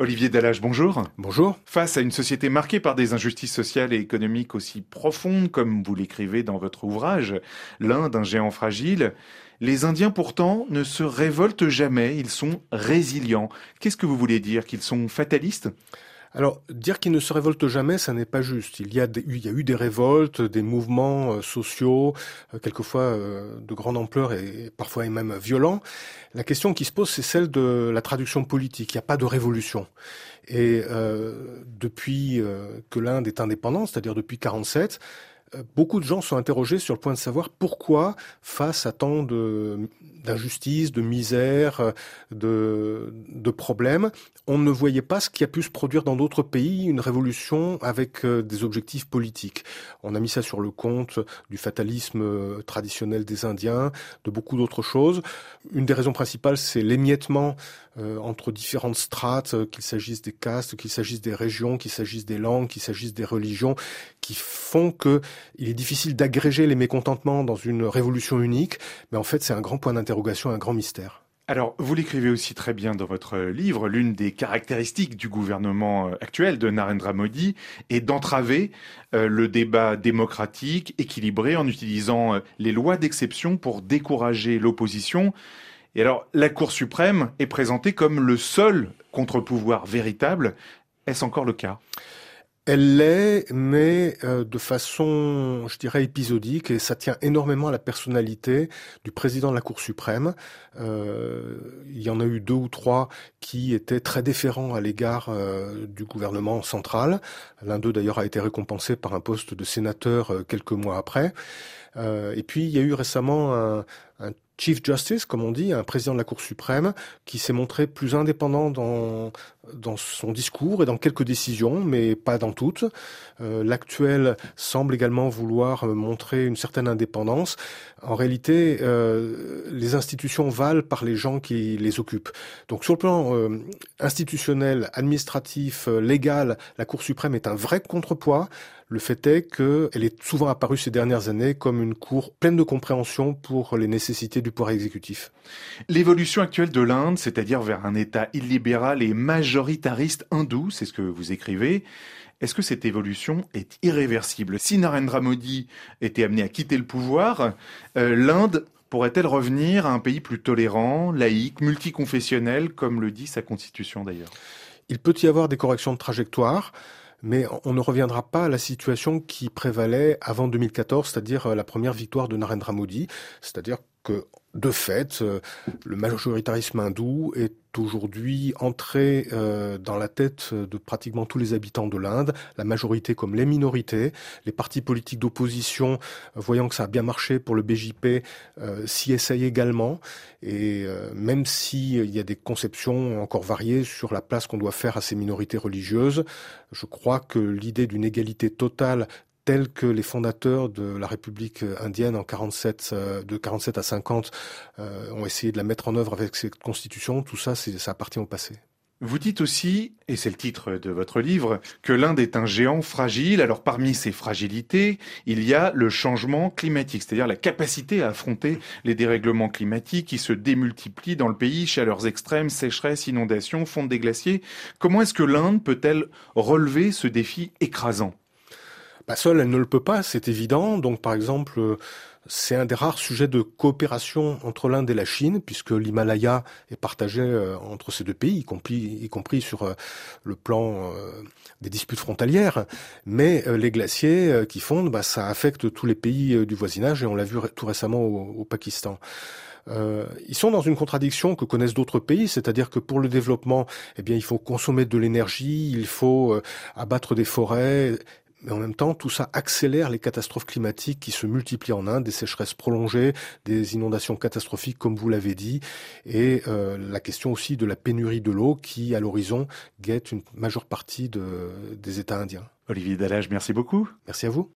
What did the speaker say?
Olivier Dallage, bonjour. Bonjour. Face à une société marquée par des injustices sociales et économiques aussi profondes, comme vous l'écrivez dans votre ouvrage, l'Inde, un géant fragile, les Indiens pourtant ne se révoltent jamais, ils sont résilients. Qu'est-ce que vous voulez dire? Qu'ils sont fatalistes? Alors, dire qu'ils ne se révoltent jamais, ça n'est pas juste. Il y, a eu des révoltes, des mouvements euh, sociaux, euh, quelquefois euh, de grande ampleur et parfois même violents. La question qui se pose, c'est celle de la traduction politique. Il n'y a pas de révolution. Et depuis que l'Inde est indépendante, c'est-à-dire depuis 47, beaucoup de gens sont interrogés sur le point de savoir pourquoi, face à tant d'injustices, de misère, de, de problèmes, on ne voyait pas ce qui a pu se produire dans d'autres pays, une révolution avec euh, des objectifs politiques. On a mis ça sur le compte du fatalisme euh, traditionnel des Indiens, de beaucoup d'autres choses. Une des raisons principales, c'est l'émiettement euh, entre différentes strates, qu'il s'agisse des castes, qu'il s'agisse des régions, qu'il s'agisse des langues, qu'il s'agisse des religions, qui font que il est difficile d'agréger les mécontentements dans une révolution unique. Mais en fait, c'est un grand point d'interrogation, un grand. Alors, vous l'écrivez aussi très bien dans votre livre, l'une des caractéristiques du gouvernement euh, actuel de Narendra Modi est d'entraver euh, le débat démocratique équilibré en utilisant euh, les lois d'exception pour décourager l'opposition. Et alors, la Cour suprême est présentée comme le seul contre-pouvoir véritable. Est-ce encore le cas? Elle l'est, mais euh, de façon, je dirais, épisodique, et ça tient énormément à la personnalité du président de la Cour suprême. Euh, il y en a eu deux ou trois qui étaient très déférents à l'égard euh, du gouvernement central. L'un d'eux, d'ailleurs, a été récompensé par un poste de sénateur quelques mois après. et puis, il y a eu récemment un, un Chief Justice, comme on dit, un président de la Cour suprême, qui s'est montré plus indépendant dans, son discours et dans quelques décisions, mais pas dans toutes. Euh, l'actuel semble également vouloir montrer une certaine indépendance. En réalité, euh, les institutions valent par les gens qui les occupent. Donc sur le plan euh, institutionnel, administratif, légal, la Cour suprême est un vrai contrepoids. Le fait est qu'elle est souvent apparue ces dernières années comme une cour pleine de compréhension pour les nécessités du pouvoir exécutif. L'évolution actuelle de l'Inde, c'est-à-dire vers un État illibéral et majoritariste hindou, c'est ce que vous écrivez, est-ce que cette évolution est irréversible? Si Narendra Modi était amené à quitter le pouvoir, euh, l'Inde pourrait-elle revenir à un pays plus tolérant, laïque, multiconfessionnel, comme le dit sa constitution d'ailleurs? Il peut y avoir des corrections de trajectoire mais on ne reviendra pas à la situation qui prévalait avant 2014, c'est-à-dire euh, la première victoire de Narendra Modi, c'est-à-dire que de fait, euh, le majoritarisme hindou est aujourd'hui entré euh, dans la tête de pratiquement tous les habitants de l'Inde, la majorité comme les minorités. Les partis politiques d'opposition, euh, voyant que ça a bien marché pour le BJP, s'y essayent également. Et même s'il y a des conceptions encore variées sur la place qu'on doit faire à ces minorités religieuses, je crois que l'idée d'une égalité totale tels que les fondateurs de la République indienne en 47, euh, de 47 à 50 euh, ont essayé de la mettre en œuvre avec cette constitution, tout ça, ça appartient au passé. Vous dites aussi, et c'est le titre de votre livre, que l'Inde est un géant fragile. Alors parmi ces fragilités, il y a le changement climatique, c'est-à-dire la capacité à affronter les dérèglements climatiques qui se démultiplient dans le pays, chaleurs extrêmes, sécheresse, inondations, fonte des glaciers. Comment est-ce que l'Inde peut-elle relever ce défi écrasant? Bah, seule, elle ne le peut pas, c'est évident. Donc, par exemple, euh, c'est un des rares sujets de coopération entre l'Inde et la Chine, puisque l'Himalaya est partagé euh, entre ces deux pays, y compris, sur euh, le plan des disputes frontalières. Mais les glaciers qui fondent, bah, ça affecte tous les pays du voisinage, et on l'a vu tout récemment au, Pakistan. ils sont dans une contradiction que connaissent d'autres pays, c'est-à-dire que pour le développement, eh bien, il faut consommer de l'énergie, il faut abattre des forêts, mais en même temps, tout ça accélère les catastrophes climatiques qui se multiplient en Inde, des sécheresses prolongées, des inondations catastrophiques, comme vous l'avez dit, et euh, la question aussi de la pénurie de l'eau qui, à l'horizon, guette une majeure partie de, des États indiens. Olivier Dallage, merci beaucoup. Merci à vous.